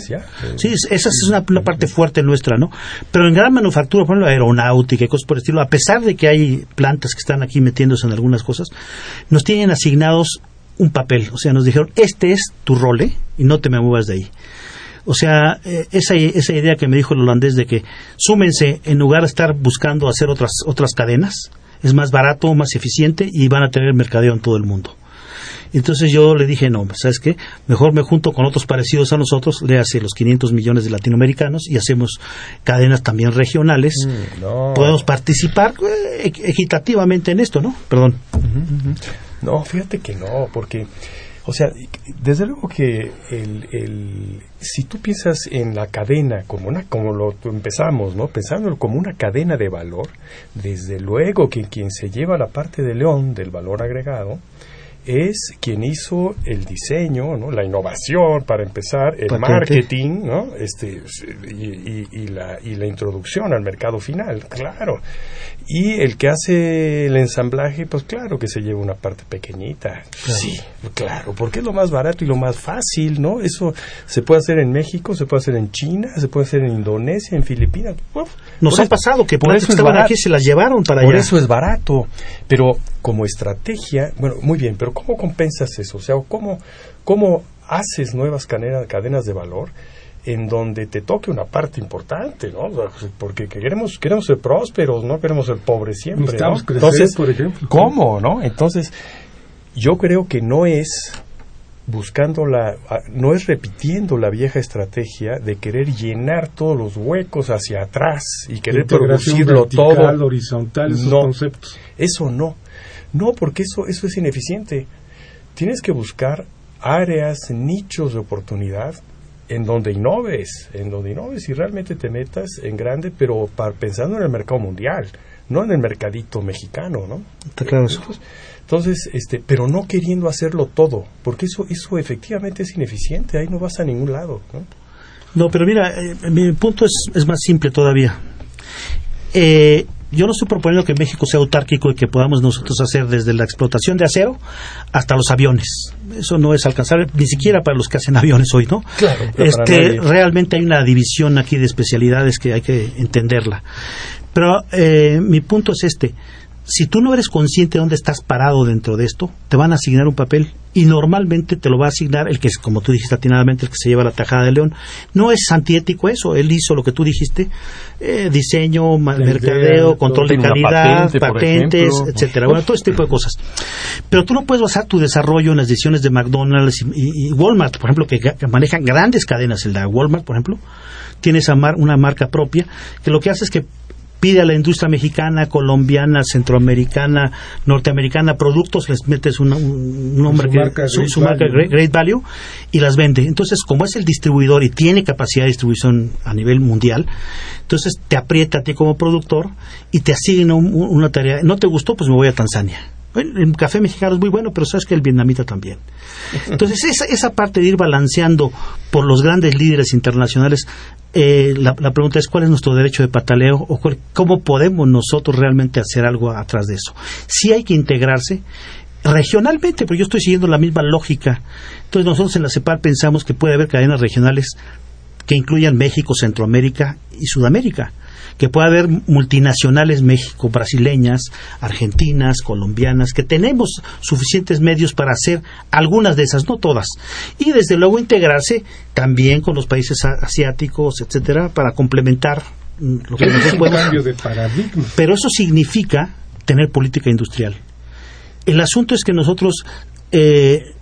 sí, esa es una, parte fuerte nuestra, ¿no? Pero en gran manufactura, por ejemplo, aeronáutica y cosas por el estilo, a pesar de que hay plantas que están aquí metiéndose en algunas cosas, nos tienen asignados un papel. O sea, nos dijeron, este es tu rol, ¿eh? Y no te me muevas de ahí. O sea, eh, esa, esa idea que me dijo el holandés de que súmense en lugar de estar buscando hacer otras, otras cadenas, es más barato, más eficiente y van a tener mercadeo en todo el mundo. Entonces yo le dije, no, ¿sabes qué? Mejor me junto con otros parecidos a nosotros, le hace los 500 millones de latinoamericanos y hacemos cadenas también regionales. Mm, Podemos participar eh, equitativamente en esto, ¿no? Perdón. No, fíjate que no, porque... O sea, desde luego que el, el, si tú piensas en la cadena como una como lo empezamos, ¿no? Pensándolo como una cadena de valor, desde luego que quien se lleva la parte de león del valor agregado es quien hizo el diseño, ¿no? la innovación para empezar, el marketing ¿no? este, y, la, y la introducción al mercado final, claro. Y el que hace el ensamblaje, pues claro que se lleva una parte pequeñita. Sí, claro, porque es lo más barato y lo más fácil, ¿no? Eso se puede hacer en México, se puede hacer en China, se puede hacer en Indonesia, en Filipinas. Nos ha pasado que por, eso estaban aquí se las llevaron para Por eso es barato, pero como estrategia, bueno, muy bien, pero ¿cómo compensas eso? O sea, ¿cómo, cómo haces nuevas cadenas de valor? En donde te toque una parte importante, ¿no? Porque queremos queremos ser prósperos, no queremos ser pobres siempre, ¿no? Entonces, por ejemplo. ¿cómo, no? Entonces, yo creo que no es buscando la no es repitiendo la vieja estrategia de querer llenar todos los huecos hacia atrás y querer producirlo todo horizontal esos conceptos. Eso no. No, porque eso eso es ineficiente. Tienes que buscar áreas, nichos de oportunidad en donde innoves, en donde innoves y realmente te metas en grande, pero para, pensando en el mercado mundial, no en el mercadito mexicano, ¿no? Está claro Entonces, este, pero no queriendo hacerlo todo, porque eso, eso efectivamente es ineficiente, ahí no vas a ningún lado, ¿no? No, pero mira, eh, mi punto es, es más simple todavía. Eh, yo no estoy proponiendo que México sea autárquico y que podamos nosotros hacer desde la explotación de acero hasta los aviones. Eso no es alcanzable, ni siquiera para los que hacen aviones hoy, ¿no? Claro, este, realmente hay una división aquí de especialidades que hay que entenderla. Pero eh, mi punto es este. Si tú no eres consciente de dónde estás parado dentro de esto, te van a asignar un papel y normalmente te lo va a asignar el que es, como tú dijiste atinadamente, el que se lleva la tajada de león. No es antiético eso, él hizo lo que tú dijiste, eh, diseño, mercadeo, control de calidad, patentes, etcétera, bueno, todo este tipo de cosas. Pero tú no puedes basar tu desarrollo en las decisiones de McDonald's y, Walmart, por ejemplo, que, manejan grandes cadenas, el de Walmart, por ejemplo, tiene esa una marca propia, que lo que hace es que pide a la industria mexicana, colombiana, centroamericana, norteamericana productos, les metes un nombre su que marca, great, value y las vende. Entonces, como es el distribuidor y tiene capacidad de distribución a nivel mundial, entonces te aprieta a ti como productor y te asigna una tarea. ¿No te gustó? Pues me voy a Tanzania. Bueno, el café mexicano es muy bueno, pero sabes que el vietnamita también. Entonces, esa, esa parte de ir balanceando por los grandes líderes internacionales eh, la, pregunta es cuál es nuestro derecho de pataleo o cómo podemos nosotros realmente hacer algo atrás de eso. Si hay que integrarse regionalmente, pero yo estoy siguiendo la misma lógica. Entonces nosotros en la CEPAL pensamos que puede haber cadenas regionales que incluyan México, Centroamérica y Sudamérica que pueda haber multinacionales México, brasileñas, argentinas, colombianas, que tenemos suficientes medios para hacer algunas de esas, no todas. Y desde luego integrarse también con los países asiáticos, etcétera, para complementar lo que nosotros podemos. de paradigma. Pero eso significa tener política industrial. El asunto es que nosotros eh,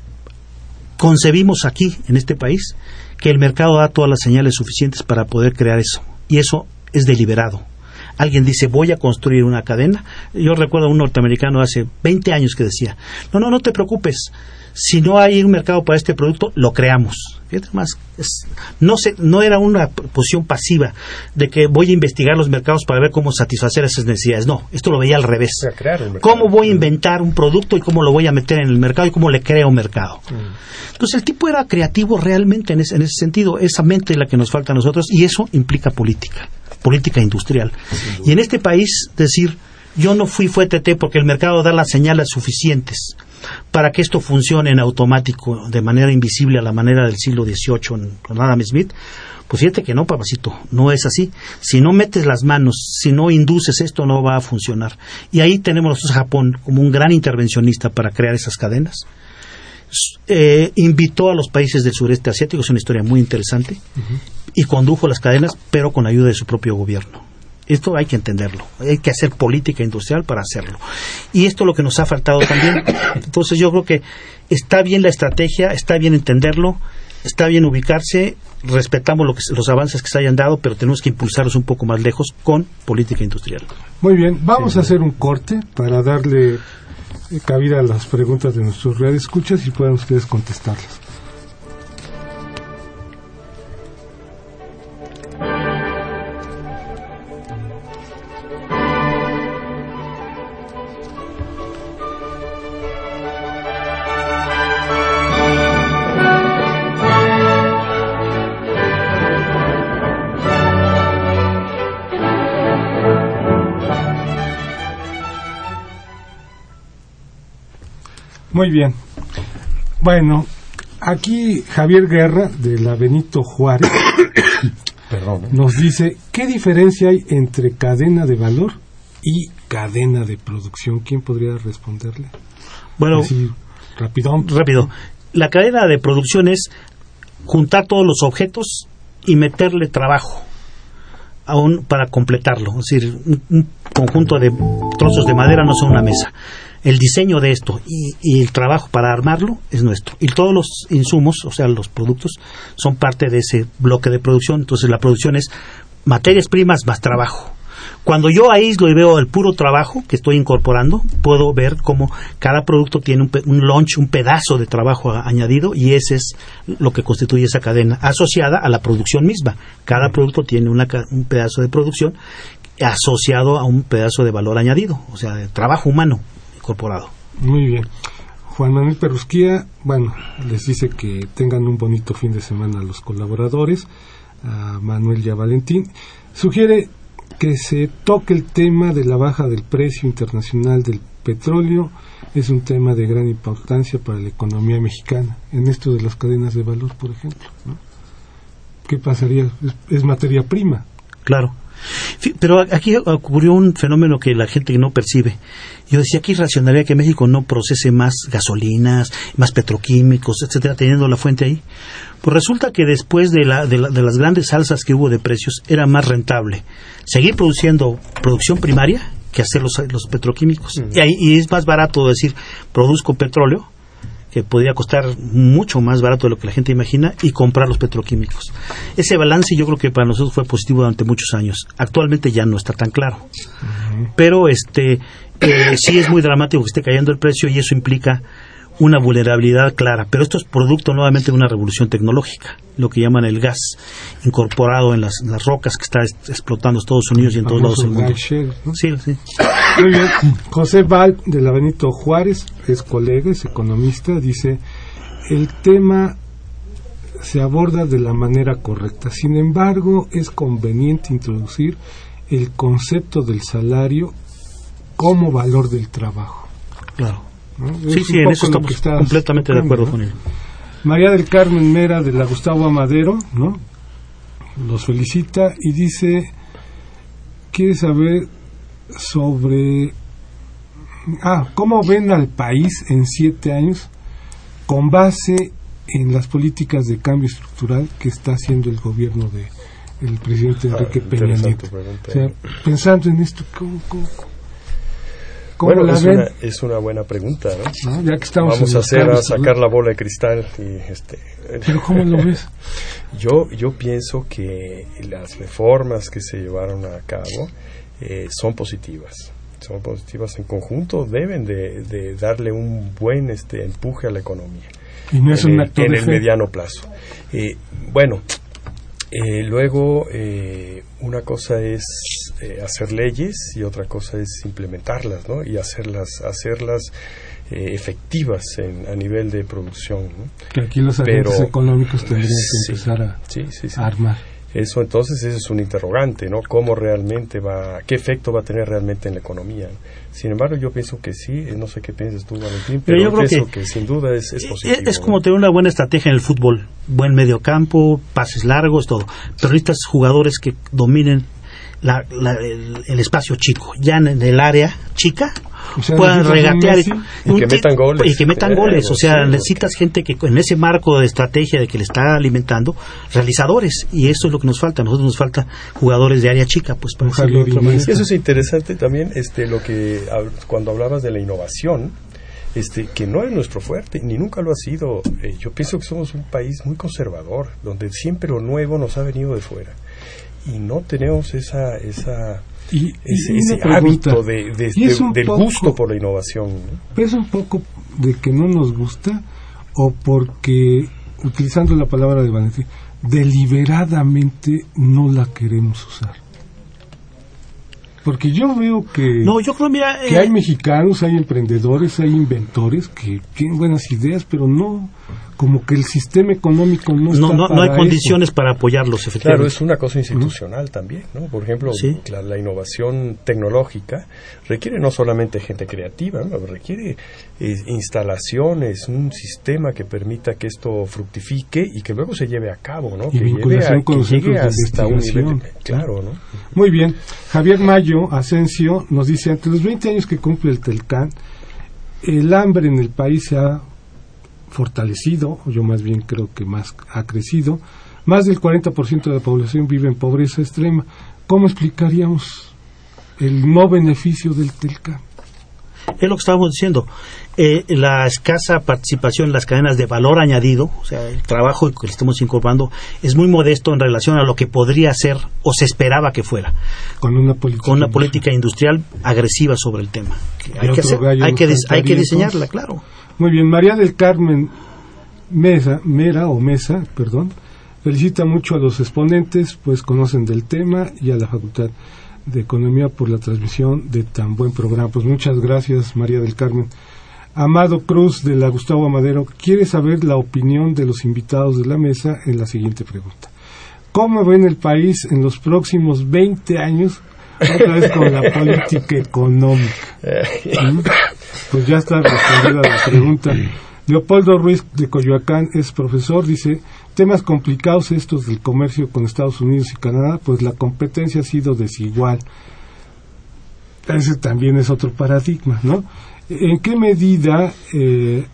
concebimos aquí, en este país, que el mercado da todas las señales suficientes para poder crear eso. Y eso es deliberado. Alguien dice, voy a construir una cadena. Yo recuerdo a un norteamericano hace 20 años que decía, no, no, no te preocupes. Si no hay un mercado para este producto, lo creamos. Más, no, se, no era una posición pasiva de que voy a investigar los mercados para ver cómo satisfacer esas necesidades. No, esto lo veía al revés. ¿Cómo voy a inventar un producto y cómo lo voy a meter en el mercado y cómo le creo un mercado? Mm. Entonces el tipo era creativo realmente en ese, en ese sentido. Esa mente es la que nos falta a nosotros y eso implica política política industrial. Y en este país, decir, yo no fui fuerte porque el mercado da las señales suficientes para que esto funcione en automático, de manera invisible a la manera del siglo XVIII con Adam Smith, pues fíjate que no, papacito, no es así. Si no metes las manos, si no induces esto, no va a funcionar. Y ahí tenemos nosotros a Japón como un gran intervencionista para crear esas cadenas. Eh, invitó a los países del sureste asiático, es una historia muy interesante, y condujo las cadenas, pero con ayuda de su propio gobierno. Esto hay que entenderlo, hay que hacer política industrial para hacerlo. Y esto es lo que nos ha faltado también. Entonces yo creo que está bien la estrategia, está bien entenderlo, está bien ubicarse, respetamos lo que, los avances que se hayan dado, pero tenemos que impulsarlos un poco más lejos con política industrial. Muy bien, vamos a hacer un corte para darle cabida a las preguntas de nuestros escuchas y puedan ustedes contestarlas. Muy bien. Bueno, aquí Javier Guerra, de la Benito Juárez, ¿eh? nos dice, ¿qué diferencia hay entre cadena de valor y cadena de producción? ¿Quién podría responderle? Bueno, rápido. Rápido. La cadena de producción es juntar todos los objetos y meterle trabajo aún para completarlo. Es decir, un conjunto de trozos de madera no son una mesa el diseño de esto y, el trabajo para armarlo es nuestro. Y todos los insumos, o sea, los productos, son parte de ese bloque de producción. Entonces, la producción es materias primas más trabajo. Cuando yo aíslo y veo el puro trabajo que estoy incorporando, puedo ver cómo cada producto tiene un, un launch, un pedazo de trabajo añadido y ese es lo que constituye esa cadena asociada a la producción misma. Cada producto tiene un pedazo de producción asociado a un pedazo de valor añadido, o sea, de trabajo humano. Muy bien. Juan Manuel Perrusquía, bueno, les dice que tengan un bonito fin de semana a los colaboradores, a Manuel y a Valentín. Sugiere que se toque el tema de la baja del precio internacional del petróleo. Es un tema de gran importancia para la economía mexicana, en esto de las cadenas de valor, por ejemplo. ¿Qué pasaría? Es, es materia prima. Claro. Pero aquí ocurrió un fenómeno que la gente no percibe. Yo decía que racionalidad que México no procese más gasolinas, más petroquímicos, etcétera, teniendo la fuente ahí. Pues resulta que después de, la, de, las grandes alzas que hubo de precios, era más rentable seguir produciendo producción primaria que hacer los, los petroquímicos. Y, ahí, y es más barato decir, produzco petróleo, que podría costar mucho más barato de lo que la gente imagina, y comprar los petroquímicos. Ese balance yo creo que para nosotros fue positivo durante muchos años. Actualmente ya no está tan claro. Pero este eh, sí es muy dramático que esté cayendo el precio y eso implica una vulnerabilidad clara, pero esto es producto nuevamente de una revolución tecnológica, lo que llaman el gas incorporado en las, rocas que está explotando Estados Unidos y en todos lados del mundo. Sí, sí. Muy bien. José Val de la Benito Juárez es colega, es economista, dice, el tema se aborda de la manera correcta. Sin embargo, es conveniente introducir el concepto del salario como valor del trabajo. Claro. Sí, sí, en eso estamos completamente de acuerdo con él. María del Carmen Mera de la Gustavo Amadero, ¿no? Los felicita y dice, quiere saber sobre, ah, cómo ven al país en siete años con base en las políticas de cambio estructural que está haciendo el gobierno de el presidente ah, Enrique Peña Nieto. O sea, pensando en esto, ¿cómo, cómo, bueno, es, Una, es una buena pregunta, ¿no? Ya que estamos Vamos a hacer a sacar la bola de cristal y este. Pero cómo lo ves? yo yo pienso que las reformas que se llevaron a cabo eh, son positivas son positivas en conjunto deben de, darle un buen este empuje a la economía y no es en, el, en el mediano plazo eh, bueno eh, luego una cosa es eh, hacer leyes y otra cosa es implementarlas ¿no? y hacerlas, hacerlas eh, efectivas en, a nivel de producción. Que aquí los agentes económicos tendrían que empezar a, armar. Eso entonces ese es un interrogante, ¿no? ¿Cómo realmente va, qué efecto va a tener realmente en la economía? Sin embargo, yo pienso que sí, eh, no sé qué piensas tú, Valentín, pero, yo creo pienso que, sin duda es, es positivo. Es como tener una buena estrategia en el fútbol, buen medio campo, pases largos, todo. Pero necesitas jugadores que dominen la, el, espacio chico, ya en el área chica, puedan regatear y, que metan goles. Y que metan goles. O sea, necesitas gente que en ese marco de estrategia de que le está alimentando, realizadores. Y eso es lo que nos falta. A nosotros nos falta jugadores de área chica, pues para Eso es interesante también, este, lo que cuando hablabas de la innovación, este, que no es nuestro fuerte, ni nunca lo ha sido. Eh, yo pienso que somos un país muy conservador, donde siempre lo nuevo nos ha venido de fuera y no tenemos esa, esa ese, hábito de, del gusto por la innovación. ¿Es un poco de que no nos gusta o porque, utilizando la palabra de Valentín, deliberadamente no la queremos usar? Porque yo veo que, no, yo creo, mira, que hay eh, mexicanos, hay emprendedores, hay inventores que tienen buenas ideas, pero no, como que el sistema económico no, está no, no hay condiciones para apoyarlos efectivamente. claro es una cosa institucional también no por ejemplo la, innovación tecnológica requiere no solamente gente creativa ¿no? requiere eh, instalaciones un sistema que permita que esto fructifique y que luego se lleve a cabo no y que, lleve a, con que llegue hasta un nivel claro no muy bien. Javier Mayo Asensio nos dice ante los 20 años que cumple el Telcán el hambre en el país se ha fortalecido, yo más bien creo que más ha crecido, más del 40% de la población vive en pobreza extrema. ¿Cómo explicaríamos el no beneficio del TELCA? Es lo que estábamos diciendo. Eh, la escasa participación en las cadenas de valor añadido, o sea, el trabajo que estamos incorporando, es muy modesto en relación a lo que podría ser o se esperaba que fuera. Con una política, Con una política industrial agresiva sobre el tema. Hay que, hay, que hay que diseñarla, claro. Muy bien, María del Carmen Mesa, Mera o Mesa, perdón, felicita mucho a los exponentes, pues conocen del tema y a la Facultad de Economía por la transmisión de tan buen programa. Pues muchas gracias, María del Carmen. Amado Cruz de la Gustavo Amadero quiere saber la opinión de los invitados de la mesa en la siguiente pregunta. ¿Cómo ven el país en los próximos 20 años otra vez con la política económica? ¿Mm? Pues ya está respondida la pregunta Leopoldo Ruiz de Coyoacán es profesor, dice, temas complicados estos del comercio con Estados Unidos y Canadá, pues la competencia ha sido desigual. Ese también es otro paradigma, ¿no? ¿En qué medida eh,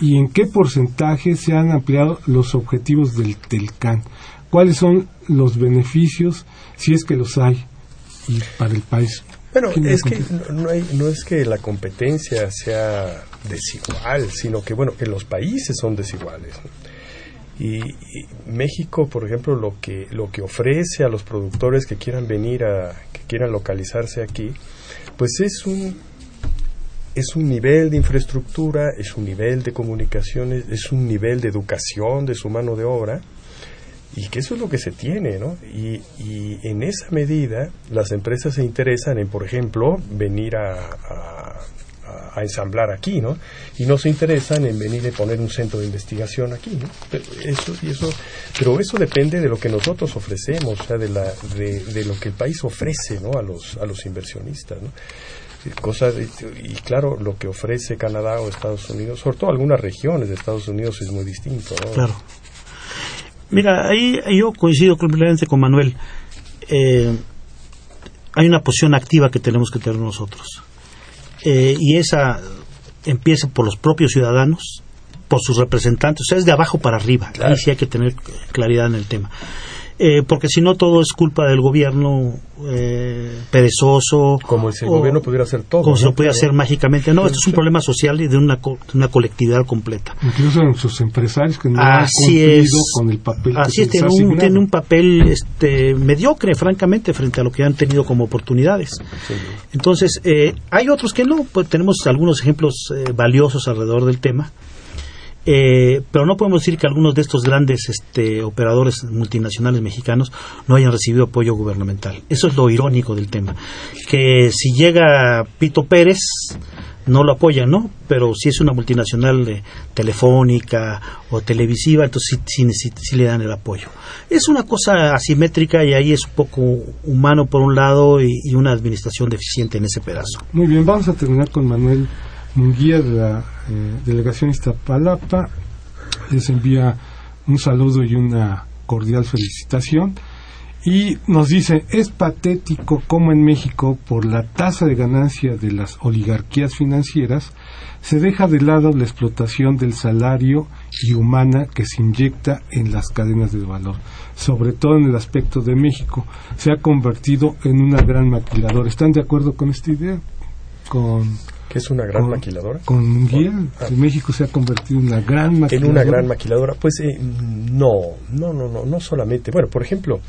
y en qué porcentaje se han ampliado los objetivos del TELCAN? ¿Cuáles son los beneficios, si es que los hay, y para el país? Bueno, es que no, hay, no es que la competencia sea desigual, sino que, bueno, que los países son desiguales. Y, México, por ejemplo, lo que, lo que ofrece a los productores que quieran venir a, que quieran localizarse aquí, pues es un, es un nivel de infraestructura, es un nivel de comunicaciones, es un nivel de educación de su mano de obra, y que eso es lo que se tiene, ¿no? Y, y en esa medida las empresas se interesan en, por ejemplo, venir a, a, ensamblar aquí, ¿no? Y no se interesan en venir a poner un centro de investigación aquí, ¿no? Pero eso, y eso, pero eso depende de lo que nosotros ofrecemos, o sea, de, la, de, de lo que el país ofrece, ¿no? A los, a los inversionistas, ¿no? cosas y claro lo que ofrece Canadá o Estados Unidos sobre todo algunas regiones de Estados Unidos es muy distinto ¿no? claro Mira, ahí yo coincido completamente con Manuel. Eh, hay una posición activa que tenemos que tener nosotros. Eh, y esa empieza por los propios ciudadanos, por sus representantes, o sea, es de abajo para arriba. Ahí sí hay que tener claridad en el tema. Eh, porque si no todo es culpa del gobierno eh, perezoso. Como si el gobierno pudiera hacer todo. Como si lo pudiera hacer mágicamente. No, esto es un problema social y de una, una colectividad completa. Incluso en sus empresarios que no así han es, con el papel. Así es, tiene un, tiene un, papel este, mediocre, francamente, frente a lo que han tenido como oportunidades. Sí. Entonces, eh, hay otros que no, pues tenemos algunos ejemplos eh, valiosos alrededor del tema. Eh, pero no podemos decir que algunos de estos grandes este, operadores multinacionales mexicanos no hayan recibido apoyo gubernamental. Eso es lo irónico del tema. Que si llega Pito Pérez, no lo apoyan, ¿no? Pero si es una multinacional de, telefónica o televisiva, entonces sí, sí, sí, le dan el apoyo. Es una cosa asimétrica y ahí es un poco humano por un lado y, y una administración deficiente en ese pedazo. Muy bien, vamos a terminar con Manuel Munguía de la eh, delegación Iztapalapa. Les envía un saludo y una cordial felicitación. Y nos dice, es patético cómo en México, por la tasa de ganancia de las oligarquías financieras, se deja de lado la explotación del salario y humana que se inyecta en las cadenas de valor. Sobre todo en el aspecto de México, se ha convertido en una gran maquiladora. ¿Están de acuerdo con esta idea? Con que es una gran con, maquiladora. Con Munguía, ah, México se ha convertido en una gran maquiladora. En una gran maquiladora, pues eh, no, no, no, no, no solamente. Bueno, por ejemplo,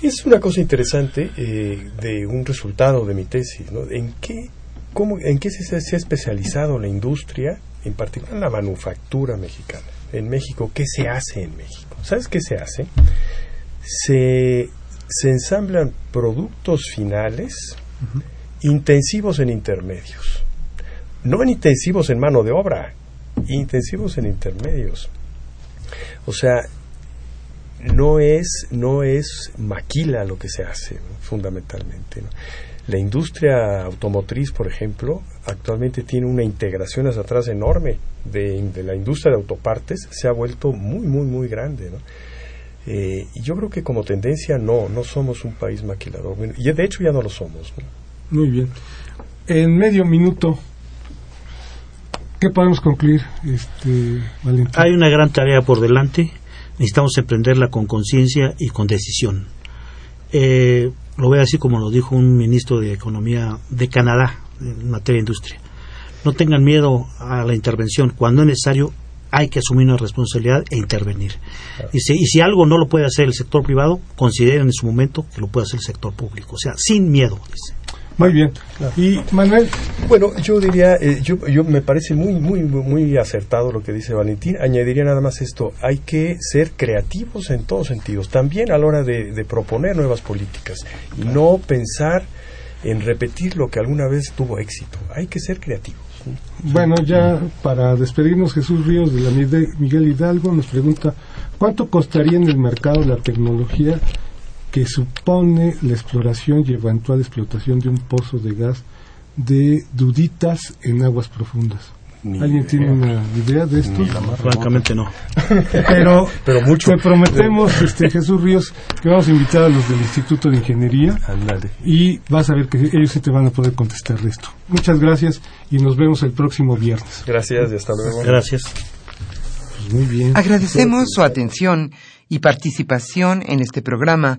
es una cosa interesante eh, de un resultado de mi tesis, ¿no? ¿En qué, cómo, en qué se, se ha especializado la industria, en particular la manufactura mexicana? En México, ¿qué se hace en México? ¿Sabes qué se hace? Se, se ensamblan productos finales uh -huh intensivos en intermedios. No en intensivos en mano de obra, intensivos en intermedios. O sea, no es, no es maquila lo que se hace, fundamentalmente. La industria automotriz, por ejemplo, actualmente tiene una integración hacia atrás enorme de, la industria de autopartes, se ha vuelto muy, muy, muy grande. ¿no? Eh, yo creo que como tendencia no, no somos un país maquilador. Y de hecho ya no lo somos. ¿no? Muy bien. En medio minuto, ¿qué podemos concluir, este, Valentín? Hay una gran tarea por delante. Necesitamos emprenderla con conciencia y con decisión. Eh, lo voy a decir como lo dijo un ministro de Economía de Canadá en materia de industria. No tengan miedo a la intervención. Cuando es necesario, hay que asumir una responsabilidad e intervenir. Y si, y si, algo no lo puede hacer el sector privado, consideren en su momento que lo puede hacer el sector público. O sea, sin miedo, dice. Muy bien. Claro. Y Manuel. Bueno, yo diría, eh, yo, yo me parece muy, muy, muy acertado lo que dice Valentín. Añadiría nada más esto: hay que ser creativos en todos sentidos, también a la hora de, de proponer nuevas políticas y claro. no pensar en repetir lo que alguna vez tuvo éxito. Hay que ser creativos. Bueno, ya para despedirnos, Jesús Ríos de la Miguel Hidalgo nos pregunta: ¿cuánto costaría en el mercado la tecnología? Que supone la exploración y eventual explotación de un pozo de gas de duditas en aguas profundas. ¿Alguien tiene una idea de esto? Francamente no. Pero, Pero mucho. te prometemos, este, Jesús Ríos, que vamos a invitar a los del Instituto de Ingeniería y vas a ver que ellos sí te van a poder contestar de esto. Muchas gracias y nos vemos el próximo viernes. Gracias y hasta luego. Gracias. Pues muy bien. Agradecemos su atención y participación en este programa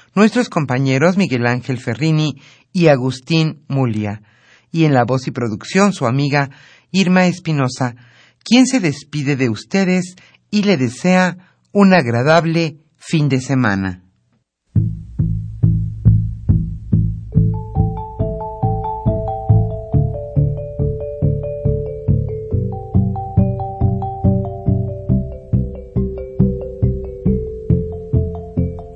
nuestros compañeros Miguel Ángel Ferrini y Agustín Mulia. Y en la voz y producción, su amiga Irma Espinosa, quien se despide de ustedes y le desea un agradable fin de semana.